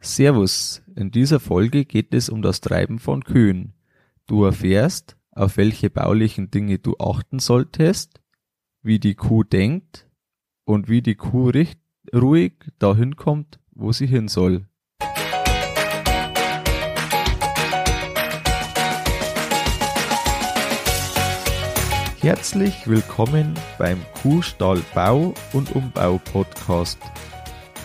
Servus, in dieser Folge geht es um das Treiben von Kühen. Du erfährst, auf welche baulichen Dinge du achten solltest, wie die Kuh denkt und wie die Kuh richt ruhig dahin kommt, wo sie hin soll. Herzlich willkommen beim Kuhstall Bau und Umbau Podcast.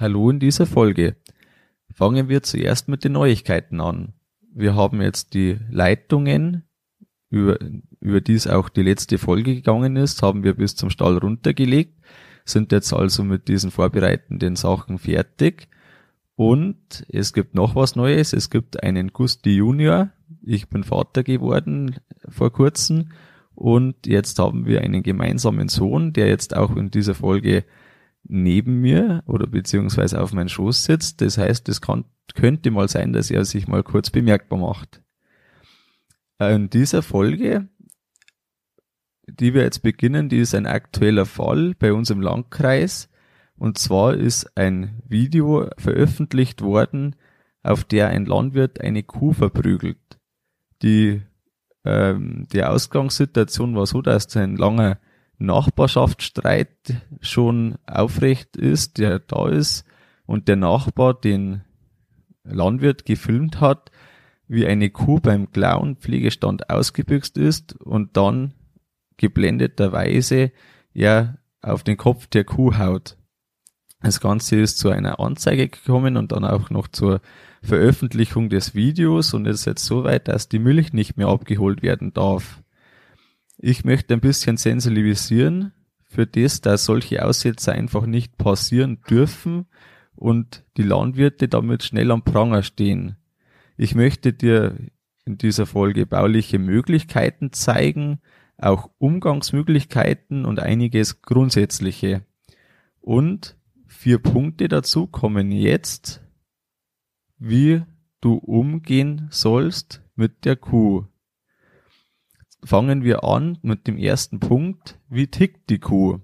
Hallo in dieser Folge. Fangen wir zuerst mit den Neuigkeiten an. Wir haben jetzt die Leitungen, über, über die es auch die letzte Folge gegangen ist, haben wir bis zum Stall runtergelegt, sind jetzt also mit diesen vorbereitenden Sachen fertig. Und es gibt noch was Neues. Es gibt einen Gusti Junior. Ich bin Vater geworden vor kurzem. Und jetzt haben wir einen gemeinsamen Sohn, der jetzt auch in dieser Folge neben mir oder beziehungsweise auf meinen Schoß sitzt. Das heißt, es kann, könnte mal sein, dass er sich mal kurz bemerkbar macht. In dieser Folge, die wir jetzt beginnen, die ist ein aktueller Fall bei uns im Landkreis. Und zwar ist ein Video veröffentlicht worden, auf der ein Landwirt eine Kuh verprügelt. Die, ähm, die Ausgangssituation war so, dass ein langer Nachbarschaftsstreit schon aufrecht ist, der da ist und der Nachbar den Landwirt gefilmt hat, wie eine Kuh beim Klauenpflegestand ausgebüxt ist und dann geblendeterweise ja auf den Kopf der Kuh haut. Das Ganze ist zu einer Anzeige gekommen und dann auch noch zur Veröffentlichung des Videos und es ist jetzt so weit, dass die Milch nicht mehr abgeholt werden darf. Ich möchte ein bisschen sensibilisieren für das, dass solche Aussätze einfach nicht passieren dürfen und die Landwirte damit schnell am Pranger stehen. Ich möchte dir in dieser Folge bauliche Möglichkeiten zeigen, auch Umgangsmöglichkeiten und einiges Grundsätzliche. Und vier Punkte dazu kommen jetzt, wie du umgehen sollst mit der Kuh fangen wir an mit dem ersten Punkt. Wie tickt die Kuh?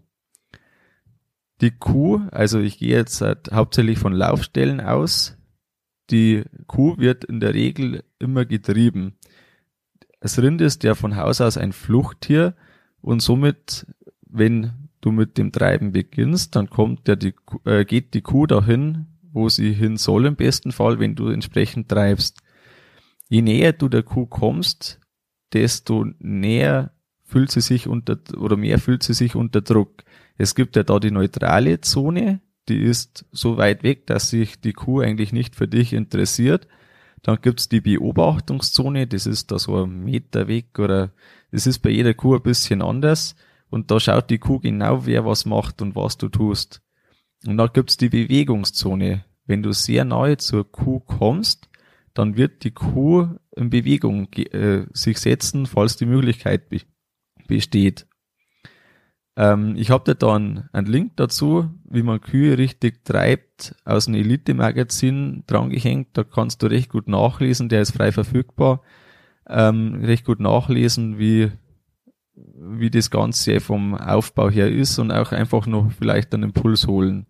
Die Kuh, also ich gehe jetzt halt hauptsächlich von Laufstellen aus. Die Kuh wird in der Regel immer getrieben. Das Rind ist ja von Haus aus ein Fluchttier und somit, wenn du mit dem Treiben beginnst, dann kommt ja die, äh, geht die Kuh dahin, wo sie hin soll im besten Fall, wenn du entsprechend treibst. Je näher du der Kuh kommst, desto näher fühlt sie sich unter oder mehr fühlt sie sich unter Druck. Es gibt ja da die neutrale Zone, die ist so weit weg, dass sich die Kuh eigentlich nicht für dich interessiert. Dann gibt's die Beobachtungszone, das ist da so ein Meter weg oder das ist bei jeder Kuh ein bisschen anders. Und da schaut die Kuh genau, wer was macht und was du tust. Und dann gibt's die Bewegungszone. Wenn du sehr nahe zur Kuh kommst, dann wird die Kuh in Bewegung äh, sich setzen, falls die Möglichkeit be besteht. Ähm, ich habe dir dann einen Link dazu, wie man Kühe richtig treibt, aus einem Elite-Magazin drangehängt. Da kannst du recht gut nachlesen, der ist frei verfügbar. Ähm, recht gut nachlesen, wie, wie das Ganze vom Aufbau her ist und auch einfach noch vielleicht einen Impuls holen.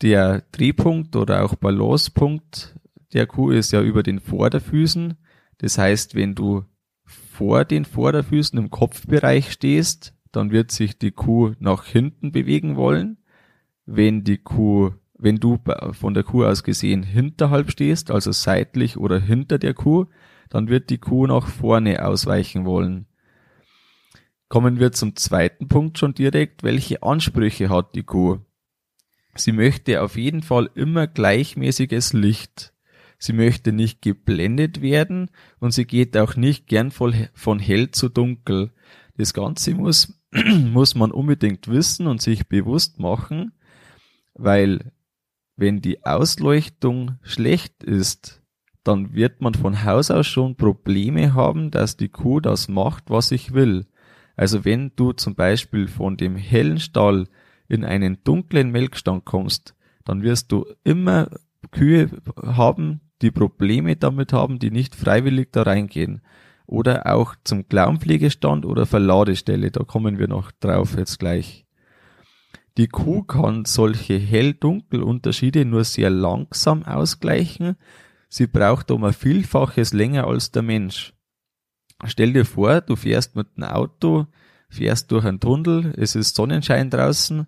Der Drehpunkt oder auch Balancepunkt der Kuh ist ja über den Vorderfüßen. Das heißt, wenn du vor den Vorderfüßen im Kopfbereich stehst, dann wird sich die Kuh nach hinten bewegen wollen. Wenn die Kuh, wenn du von der Kuh aus gesehen hinterhalb stehst, also seitlich oder hinter der Kuh, dann wird die Kuh nach vorne ausweichen wollen. Kommen wir zum zweiten Punkt schon direkt. Welche Ansprüche hat die Kuh? Sie möchte auf jeden Fall immer gleichmäßiges Licht. Sie möchte nicht geblendet werden und sie geht auch nicht gern von hell zu dunkel. Das Ganze muss, muss man unbedingt wissen und sich bewusst machen, weil wenn die Ausleuchtung schlecht ist, dann wird man von Haus aus schon Probleme haben, dass die Kuh das macht, was ich will. Also wenn du zum Beispiel von dem hellen Stall in einen dunklen Melkstand kommst, dann wirst du immer Kühe haben, die Probleme damit haben, die nicht freiwillig da reingehen. Oder auch zum Klauenpflegestand oder Verladestelle, da kommen wir noch drauf jetzt gleich. Die Kuh kann solche Hell-Dunkel-Unterschiede nur sehr langsam ausgleichen. Sie braucht um ein Vielfaches länger als der Mensch. Stell dir vor, du fährst mit dem Auto, fährst durch einen Tunnel, es ist Sonnenschein draußen,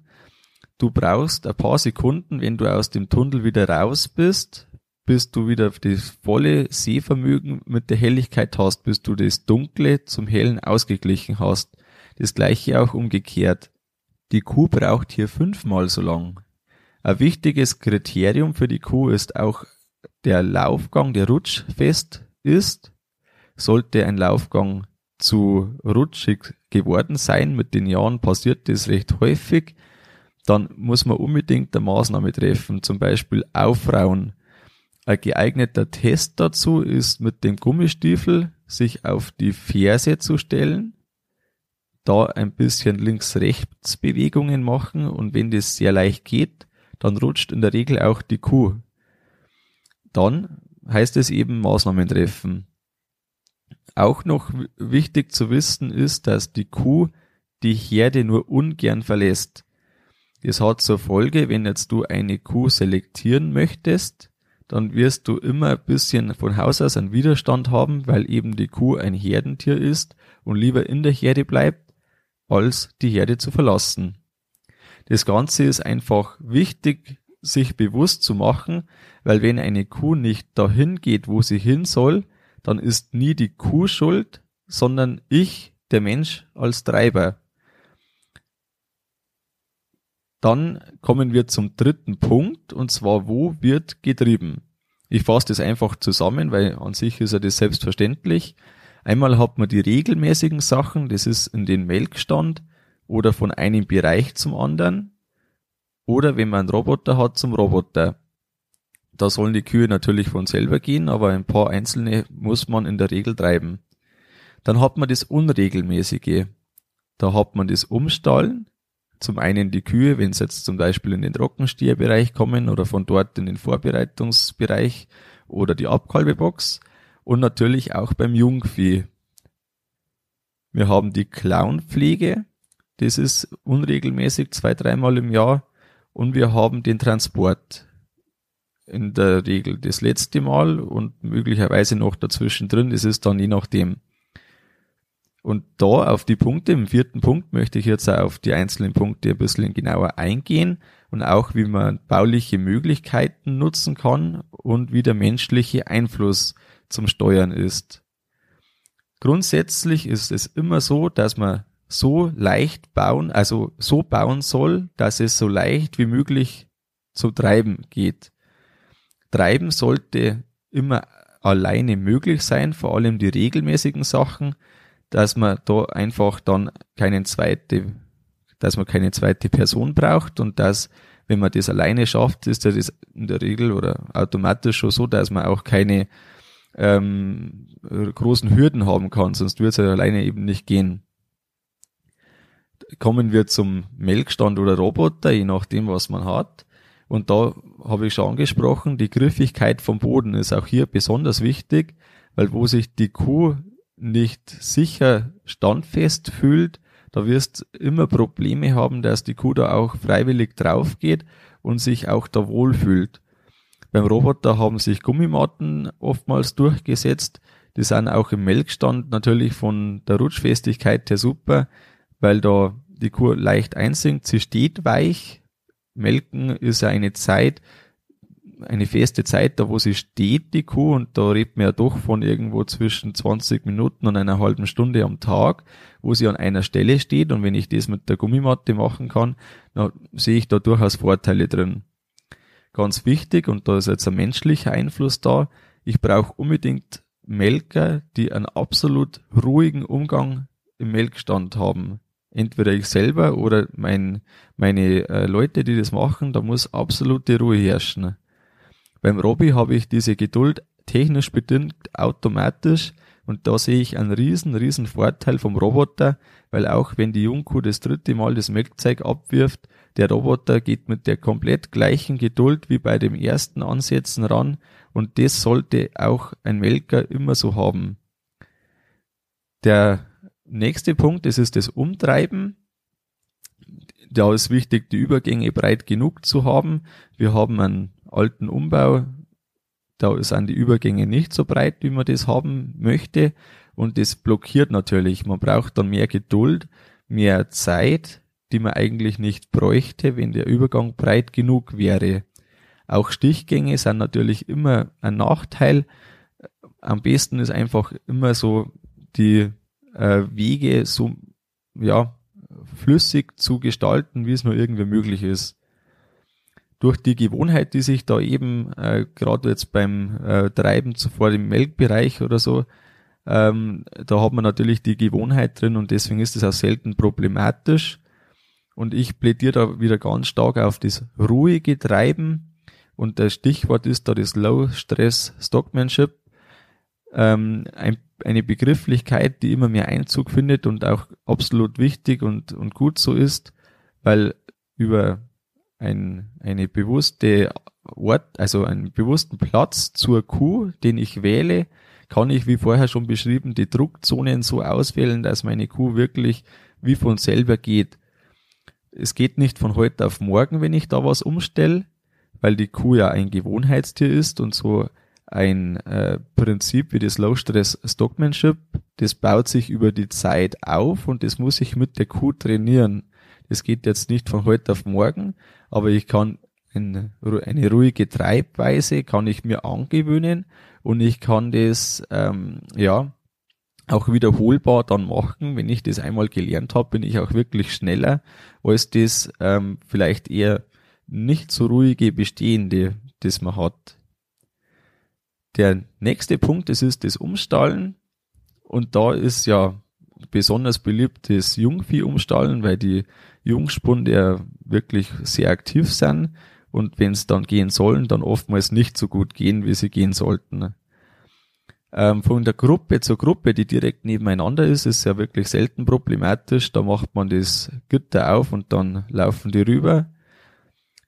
du brauchst ein paar Sekunden, wenn du aus dem Tunnel wieder raus bist, bis du wieder das volle Sehvermögen mit der Helligkeit hast, bis du das Dunkle zum Hellen ausgeglichen hast. Das gleiche auch umgekehrt. Die Kuh braucht hier fünfmal so lang. Ein wichtiges Kriterium für die Kuh ist auch der Laufgang, der rutschfest ist. Sollte ein Laufgang zu rutschig geworden sein, mit den Jahren passiert das recht häufig, dann muss man unbedingt eine Maßnahme treffen, zum Beispiel aufrauen. Ein geeigneter Test dazu ist mit dem Gummistiefel sich auf die Ferse zu stellen, da ein bisschen links-rechts Bewegungen machen und wenn das sehr leicht geht, dann rutscht in der Regel auch die Kuh. Dann heißt es eben Maßnahmen treffen. Auch noch wichtig zu wissen ist, dass die Kuh die Herde nur ungern verlässt. Das hat zur Folge, wenn jetzt du eine Kuh selektieren möchtest, dann wirst du immer ein bisschen von Haus aus einen Widerstand haben, weil eben die Kuh ein Herdentier ist und lieber in der Herde bleibt, als die Herde zu verlassen. Das Ganze ist einfach wichtig, sich bewusst zu machen, weil wenn eine Kuh nicht dahin geht, wo sie hin soll, dann ist nie die Kuh schuld, sondern ich, der Mensch, als Treiber. Dann kommen wir zum dritten Punkt, und zwar, wo wird getrieben? Ich fasse das einfach zusammen, weil an sich ist ja das selbstverständlich. Einmal hat man die regelmäßigen Sachen, das ist in den Melkstand oder von einem Bereich zum anderen. Oder wenn man einen Roboter hat, zum Roboter. Da sollen die Kühe natürlich von selber gehen, aber ein paar einzelne muss man in der Regel treiben. Dann hat man das Unregelmäßige. Da hat man das Umstallen, zum einen die Kühe, wenn sie jetzt zum Beispiel in den Trockenstierbereich kommen oder von dort in den Vorbereitungsbereich oder die Abkalbebox und natürlich auch beim Jungvieh. Wir haben die Clownpflege, das ist unregelmäßig zwei, dreimal im Jahr und wir haben den Transport in der Regel das letzte Mal und möglicherweise noch dazwischen drin, das ist dann je nachdem. Und da auf die Punkte, im vierten Punkt möchte ich jetzt auf die einzelnen Punkte ein bisschen genauer eingehen und auch wie man bauliche Möglichkeiten nutzen kann und wie der menschliche Einfluss zum Steuern ist. Grundsätzlich ist es immer so, dass man so leicht bauen, also so bauen soll, dass es so leicht wie möglich zu treiben geht. Treiben sollte immer alleine möglich sein, vor allem die regelmäßigen Sachen, dass man da einfach dann keine zweite, dass man keine zweite Person braucht und dass, wenn man das alleine schafft, ist das in der Regel oder automatisch schon so, dass man auch keine ähm, großen Hürden haben kann, sonst würde es ja alleine eben nicht gehen. Kommen wir zum Melkstand oder Roboter, je nachdem, was man hat. Und da habe ich schon angesprochen, die Griffigkeit vom Boden ist auch hier besonders wichtig, weil wo sich die Kuh nicht sicher standfest fühlt, da wirst immer Probleme haben, dass die Kuh da auch freiwillig drauf geht und sich auch da wohlfühlt. Beim Roboter haben sich Gummimatten oftmals durchgesetzt. Die sind auch im Melkstand natürlich von der Rutschfestigkeit her super, weil da die Kuh leicht einsinkt. Sie steht weich. Melken ist ja eine Zeit, eine feste Zeit, da wo sie steht, die Kuh, und da redet man ja doch von irgendwo zwischen 20 Minuten und einer halben Stunde am Tag, wo sie an einer Stelle steht, und wenn ich das mit der Gummimatte machen kann, dann sehe ich da durchaus Vorteile drin. Ganz wichtig, und da ist jetzt ein menschlicher Einfluss da, ich brauche unbedingt Melker, die einen absolut ruhigen Umgang im Melkstand haben. entweder ich selber oder mein, meine äh, Leute, die das machen, da muss absolute Ruhe herrschen. Beim Robby habe ich diese Geduld technisch bedingt automatisch und da sehe ich einen riesen, riesen Vorteil vom Roboter, weil auch wenn die Jungkuh das dritte Mal das Melkzeug abwirft, der Roboter geht mit der komplett gleichen Geduld wie bei dem ersten Ansetzen ran und das sollte auch ein Melker immer so haben. Der nächste Punkt, das ist das Umtreiben. Da ist wichtig, die Übergänge breit genug zu haben. Wir haben einen alten Umbau, da sind die Übergänge nicht so breit, wie man das haben möchte. Und das blockiert natürlich. Man braucht dann mehr Geduld, mehr Zeit, die man eigentlich nicht bräuchte, wenn der Übergang breit genug wäre. Auch Stichgänge sind natürlich immer ein Nachteil. Am besten ist einfach immer so die äh, Wege so ja flüssig zu gestalten, wie es nur irgendwie möglich ist. Durch die Gewohnheit, die sich da eben äh, gerade jetzt beim äh, Treiben zuvor im Melkbereich oder so, ähm, da hat man natürlich die Gewohnheit drin und deswegen ist es auch selten problematisch. Und ich plädiere da wieder ganz stark auf das ruhige Treiben. Und das Stichwort ist da das Low Stress Stockmanship. Ähm, ein eine Begrifflichkeit, die immer mehr Einzug findet und auch absolut wichtig und, und gut so ist, weil über ein, eine bewusste Ort, also einen bewussten Platz zur Kuh, den ich wähle, kann ich, wie vorher schon beschrieben, die Druckzonen so auswählen, dass meine Kuh wirklich wie von selber geht. Es geht nicht von heute auf morgen, wenn ich da was umstelle, weil die Kuh ja ein Gewohnheitstier ist und so ein äh, Prinzip wie das Low Stress Stockmanship, das baut sich über die Zeit auf und das muss ich mit der Kuh trainieren. Das geht jetzt nicht von heute auf morgen, aber ich kann eine, eine ruhige Treibweise kann ich mir angewöhnen und ich kann das ähm, ja auch wiederholbar dann machen. Wenn ich das einmal gelernt habe, bin ich auch wirklich schneller als das ähm, vielleicht eher nicht so ruhige Bestehende, das man hat. Der nächste Punkt, das ist das Umstallen. Und da ist ja besonders beliebt das Jungvieh-Umstallen, weil die Jungspunde ja wirklich sehr aktiv sind und wenn es dann gehen sollen, dann oftmals nicht so gut gehen, wie sie gehen sollten. Ähm, von der Gruppe zur Gruppe, die direkt nebeneinander ist, ist ja wirklich selten problematisch. Da macht man das Gitter auf und dann laufen die rüber.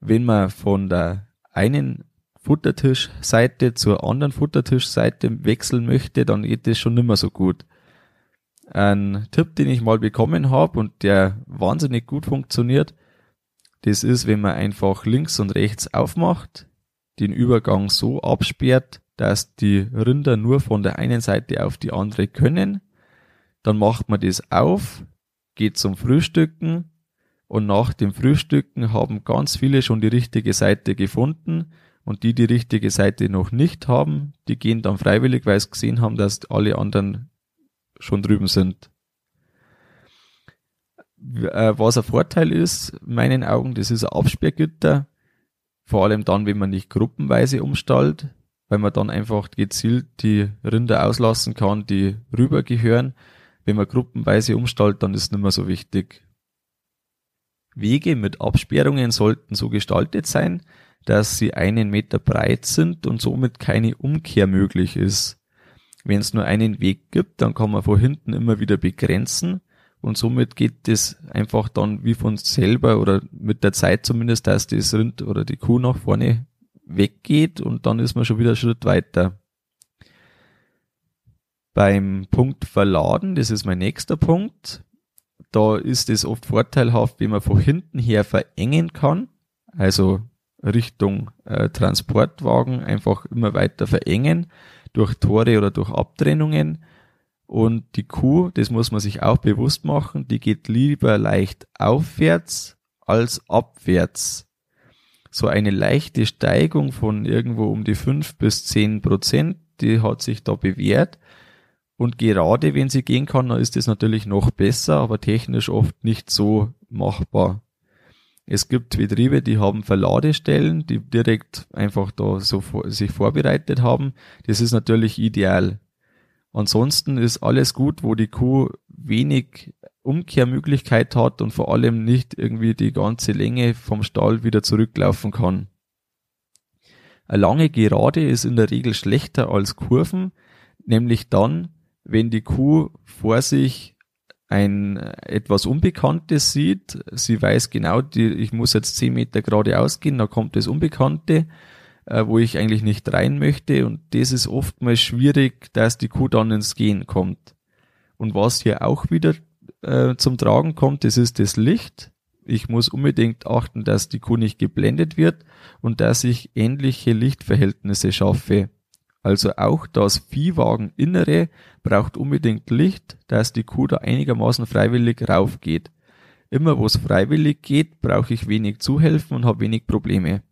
Wenn man von der einen Futtertischseite zur anderen Futtertischseite wechseln möchte, dann geht das schon nimmer so gut. Ein Tipp, den ich mal bekommen habe und der wahnsinnig gut funktioniert, das ist, wenn man einfach links und rechts aufmacht, den Übergang so absperrt, dass die Rinder nur von der einen Seite auf die andere können. Dann macht man das auf, geht zum Frühstücken und nach dem Frühstücken haben ganz viele schon die richtige Seite gefunden und die die richtige Seite noch nicht haben, die gehen dann freiwillig, weil sie gesehen haben, dass alle anderen schon drüben sind. Äh, was ein Vorteil ist, in meinen Augen, das ist ein Absperrgitter, vor allem dann, wenn man nicht gruppenweise umstallt, weil man dann einfach gezielt die Rinder auslassen kann, die rübergehören. Wenn man gruppenweise umstallt, dann ist es nicht mehr so wichtig. Wege mit Absperrungen sollten so gestaltet sein, dass sie einen Meter breit sind und somit keine Umkehr möglich ist. Wenn es nur einen Weg gibt, dann kann man von hinten immer wieder begrenzen und somit geht das einfach dann wie von selber oder mit der Zeit zumindest, dass das Rind oder die Kuh nach vorne weggeht und dann ist man schon wieder einen Schritt weiter. Beim Punkt Verladen, das ist mein nächster Punkt, da ist es oft vorteilhaft, wenn man von hinten her verengen kann. Also Richtung äh, Transportwagen einfach immer weiter verengen durch Tore oder durch Abtrennungen. Und die Kuh, das muss man sich auch bewusst machen, die geht lieber leicht aufwärts als abwärts. So eine leichte Steigung von irgendwo um die fünf bis zehn Prozent, die hat sich da bewährt. Und gerade wenn sie gehen kann, dann ist das natürlich noch besser, aber technisch oft nicht so machbar. Es gibt Betriebe, die haben Verladestellen, die direkt einfach da so vor, sich vorbereitet haben. Das ist natürlich ideal. Ansonsten ist alles gut, wo die Kuh wenig Umkehrmöglichkeit hat und vor allem nicht irgendwie die ganze Länge vom Stall wieder zurücklaufen kann. Eine lange Gerade ist in der Regel schlechter als Kurven, nämlich dann, wenn die Kuh vor sich ein etwas Unbekanntes sieht, sie weiß genau, die, ich muss jetzt zehn Meter geradeaus gehen, da kommt das Unbekannte, äh, wo ich eigentlich nicht rein möchte und das ist oftmals schwierig, dass die Kuh dann ins Gehen kommt. Und was hier auch wieder äh, zum Tragen kommt, das ist das Licht. Ich muss unbedingt achten, dass die Kuh nicht geblendet wird und dass ich ähnliche Lichtverhältnisse schaffe. Also auch das Viehwageninnere braucht unbedingt Licht, dass die Kuh da einigermaßen freiwillig raufgeht. Immer wo es freiwillig geht, brauche ich wenig Zuhelfen und habe wenig Probleme.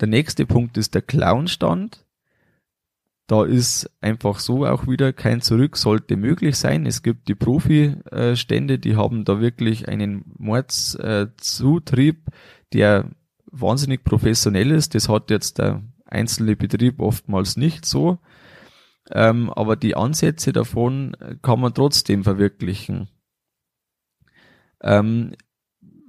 Der nächste Punkt ist der Clownstand. Da ist einfach so auch wieder kein Zurück sollte möglich sein. Es gibt die Profi-Stände, die haben da wirklich einen Mordszutrieb, der wahnsinnig professionell ist. Das hat jetzt der einzelne Betrieb oftmals nicht so. Ähm, aber die Ansätze davon kann man trotzdem verwirklichen. Ähm,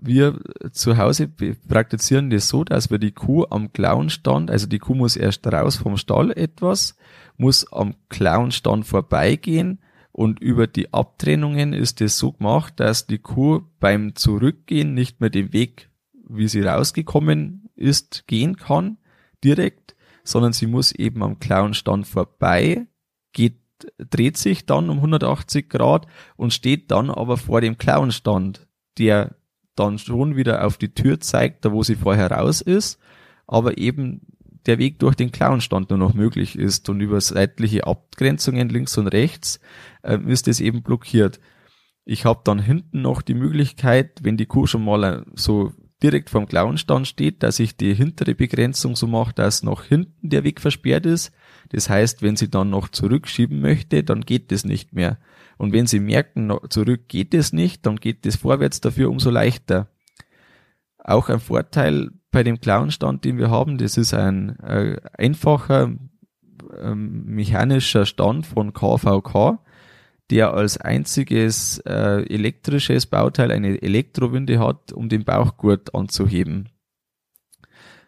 wir zu Hause praktizieren das so, dass wir die Kuh am Klauenstand, also die Kuh muss erst raus vom Stall etwas, muss am Klauenstand vorbeigehen und über die Abtrennungen ist es so gemacht, dass die Kuh beim Zurückgehen nicht mehr den Weg, wie sie rausgekommen ist, gehen kann, direkt, sondern sie muss eben am Klauenstand vorbei, geht, dreht sich dann um 180 Grad und steht dann aber vor dem Klauenstand, der dann schon wieder auf die Tür zeigt, da wo sie vorher raus ist, aber eben der Weg durch den Klauenstand nur noch möglich ist und über seitliche Abgrenzungen links und rechts äh, ist es eben blockiert. Ich habe dann hinten noch die Möglichkeit, wenn die Kuh schon mal so direkt vom Klauenstand steht, dass ich die hintere Begrenzung so mache, dass noch hinten der Weg versperrt ist. Das heißt, wenn sie dann noch zurückschieben möchte, dann geht das nicht mehr. Und wenn Sie merken, zurück geht es nicht, dann geht es vorwärts dafür umso leichter. Auch ein Vorteil bei dem Klauenstand, den wir haben, das ist ein äh, einfacher äh, mechanischer Stand von KVK, der als einziges äh, elektrisches Bauteil eine Elektrowinde hat, um den Bauchgurt anzuheben.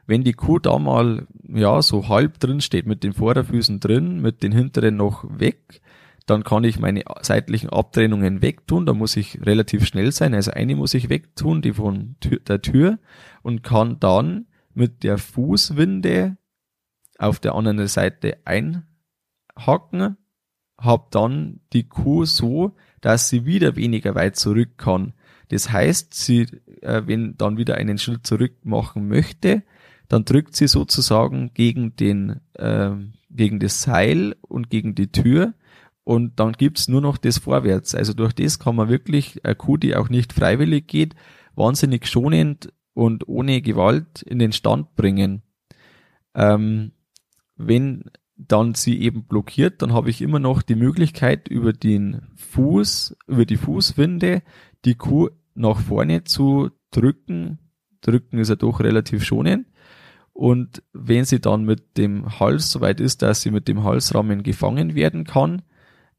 Wenn die Kuh da mal ja so halb drin steht, mit den Vorderfüßen drin, mit den hinteren noch weg, dann kann ich meine seitlichen Abtrennungen wegtun, da muss ich relativ schnell sein, also eine muss ich wegtun, die von der Tür und kann dann mit der Fußwinde auf der anderen Seite einhaken, hab dann die Kuh so, dass sie wieder weniger weit zurück kann. Das heißt, sie, äh, wenn dann wieder einen Schritt zurück machen möchte, dann drückt sie sozusagen gegen den, äh, gegen das Seil und gegen die Tür und dann gibt's nur noch das Vorwärts. Also durch das kann man wirklich eine Kuh, die auch nicht freiwillig geht, wahnsinnig schonend und ohne Gewalt in den Stand bringen. Ähm, wenn dann sie eben blockiert, dann habe ich immer noch die Möglichkeit über den Fuß, über die Fußwinde die Kuh nach vorne zu drücken. Drücken ist ja doch relativ schonend. Und wenn sie dann mit dem Hals soweit ist, dass sie mit dem Halsrahmen gefangen werden kann,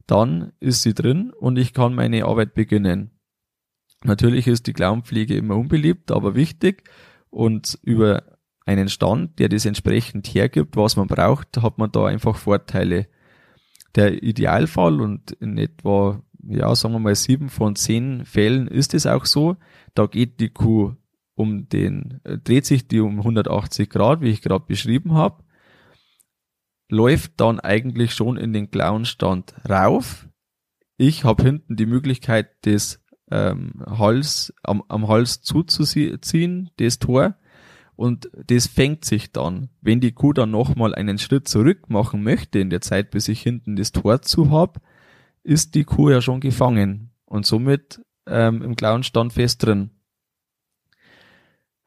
dann ist sie drin und ich kann meine Arbeit beginnen. Natürlich ist die Klauenpflege immer unbeliebt, aber wichtig und über einen Stand, der das entsprechend hergibt, was man braucht, hat man da einfach Vorteile. Der Idealfall und in etwa, ja, sagen wir mal sieben von zehn Fällen ist es auch so, da geht die Kuh um den, äh, dreht sich die um 180 Grad, wie ich gerade beschrieben habe, läuft dann eigentlich schon in den Clownstand rauf. Ich habe hinten die Möglichkeit, das ähm, Hals am, am Hals zuzuziehen, das Tor, und das fängt sich dann. Wenn die Kuh dann nochmal einen Schritt zurück machen möchte in der Zeit, bis ich hinten das Tor zu hab, ist die Kuh ja schon gefangen und somit ähm, im Clownstand fest drin.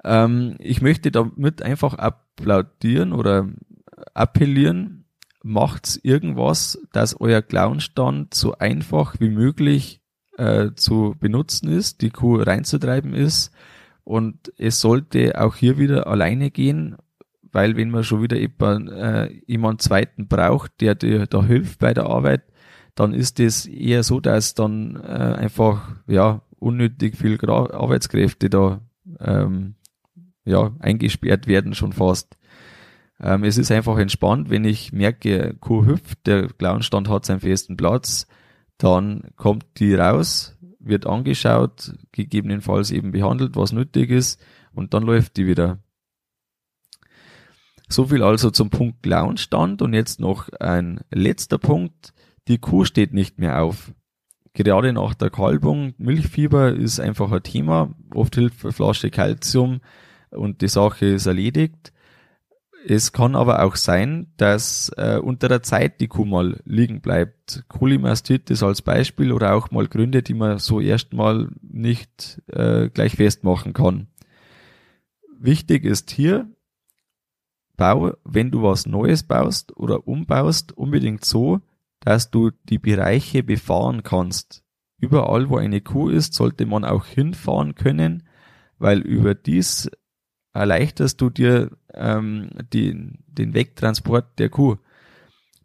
Ähm, ich möchte damit einfach applaudieren oder appellieren, macht's irgendwas, dass euer Clownstand so einfach wie möglich äh, zu benutzen ist, die Kuh reinzutreiben ist. Und es sollte auch hier wieder alleine gehen, weil wenn man schon wieder jemand, äh, zweiten braucht, der dir da hilft bei der Arbeit, dann ist es eher so, dass dann äh, einfach ja unnötig viel Arbeitskräfte da ähm, ja eingesperrt werden schon fast. Ähm, es ist einfach entspannt, wenn ich merke, Kuh hüpft, der Klauenstand hat seinen festen Platz, dann kommt die raus, wird angeschaut, gegebenenfalls eben behandelt, was nötig ist, und dann läuft die wieder. So viel also zum Punkt Klauenstand und jetzt noch ein letzter Punkt. Die Kuh steht nicht mehr auf. Gerade nach der Kalbung, Milchfieber ist einfach ein Thema. Oft hilft eine Flasche Calcium und die Sache ist erledigt. Es kann aber auch sein, dass äh, unter der Zeit die Kuh mal liegen bleibt. Cholecystitis als Beispiel oder auch mal Gründe, die man so erstmal nicht äh, gleich festmachen kann. Wichtig ist hier, bau, wenn du was Neues baust oder umbaust, unbedingt so, dass du die Bereiche befahren kannst. Überall, wo eine Kuh ist, sollte man auch hinfahren können, weil über dies erleichterst du dir ähm, die, den Wegtransport der Kuh.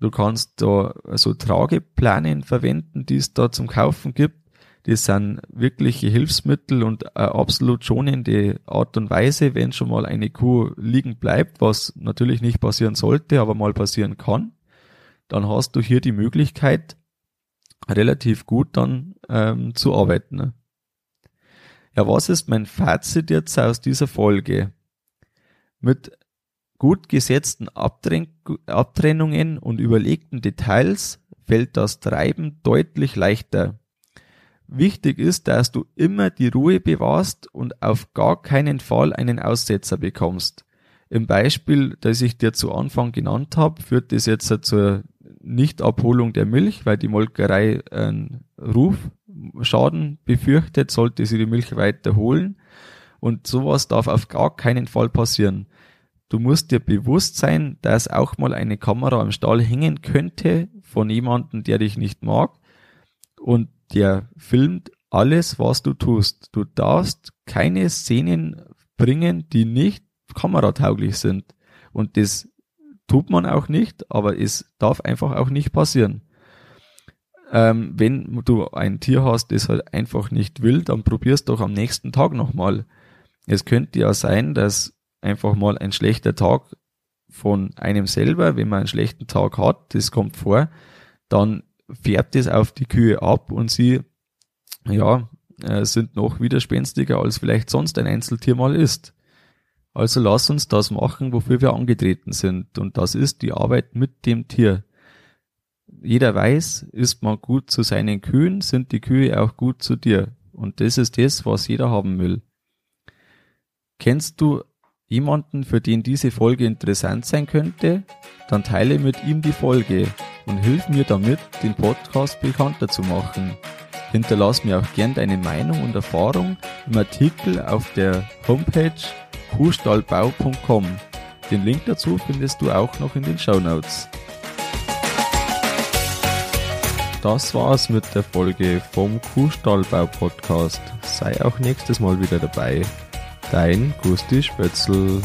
Du kannst da so Trageplanen verwenden, die es da zum Kaufen gibt. Das sind wirkliche Hilfsmittel und eine absolut schonende Art und Weise, wenn schon mal eine Kuh liegen bleibt, was natürlich nicht passieren sollte, aber mal passieren kann. Dann hast du hier die Möglichkeit, relativ gut dann ähm, zu arbeiten. Ne? Ja, was ist mein Fazit jetzt aus dieser Folge? Mit gut gesetzten Abtren Abtrennungen und überlegten Details fällt das Treiben deutlich leichter. Wichtig ist, dass du immer die Ruhe bewahrst und auf gar keinen Fall einen Aussetzer bekommst. Im Beispiel, das ich dir zu Anfang genannt habe, führt das jetzt zur Nichtabholung der Milch, weil die Molkerei einen Rufschaden befürchtet, sollte sie die Milch weiter holen. Und sowas darf auf gar keinen Fall passieren. Du musst dir bewusst sein, dass auch mal eine Kamera im Stall hängen könnte von jemandem, der dich nicht mag und der filmt alles, was du tust. Du darfst keine Szenen bringen, die nicht kameratauglich sind. Und das tut man auch nicht, aber es darf einfach auch nicht passieren. Ähm, wenn du ein Tier hast, das halt einfach nicht will, dann probier's doch am nächsten Tag nochmal. Es könnte ja sein, dass einfach mal ein schlechter Tag von einem selber, wenn man einen schlechten Tag hat, das kommt vor, dann färbt es auf die Kühe ab und sie, ja, äh, sind noch widerspenstiger als vielleicht sonst ein Einzeltier mal ist. Also lass uns das machen, wofür wir angetreten sind. Und das ist die Arbeit mit dem Tier. Jeder weiß, ist man gut zu seinen Kühen, sind die Kühe auch gut zu dir. Und das ist das, was jeder haben will. Kennst du jemanden, für den diese Folge interessant sein könnte? Dann teile mit ihm die Folge und hilf mir damit, den Podcast bekannter zu machen. Hinterlass mir auch gern deine Meinung und Erfahrung im Artikel auf der Homepage kuhstallbau.com. Den Link dazu findest du auch noch in den Show Notes. Das war's mit der Folge vom Kuhstallbau Podcast. Sei auch nächstes Mal wieder dabei. Dein Gusti Spötzl.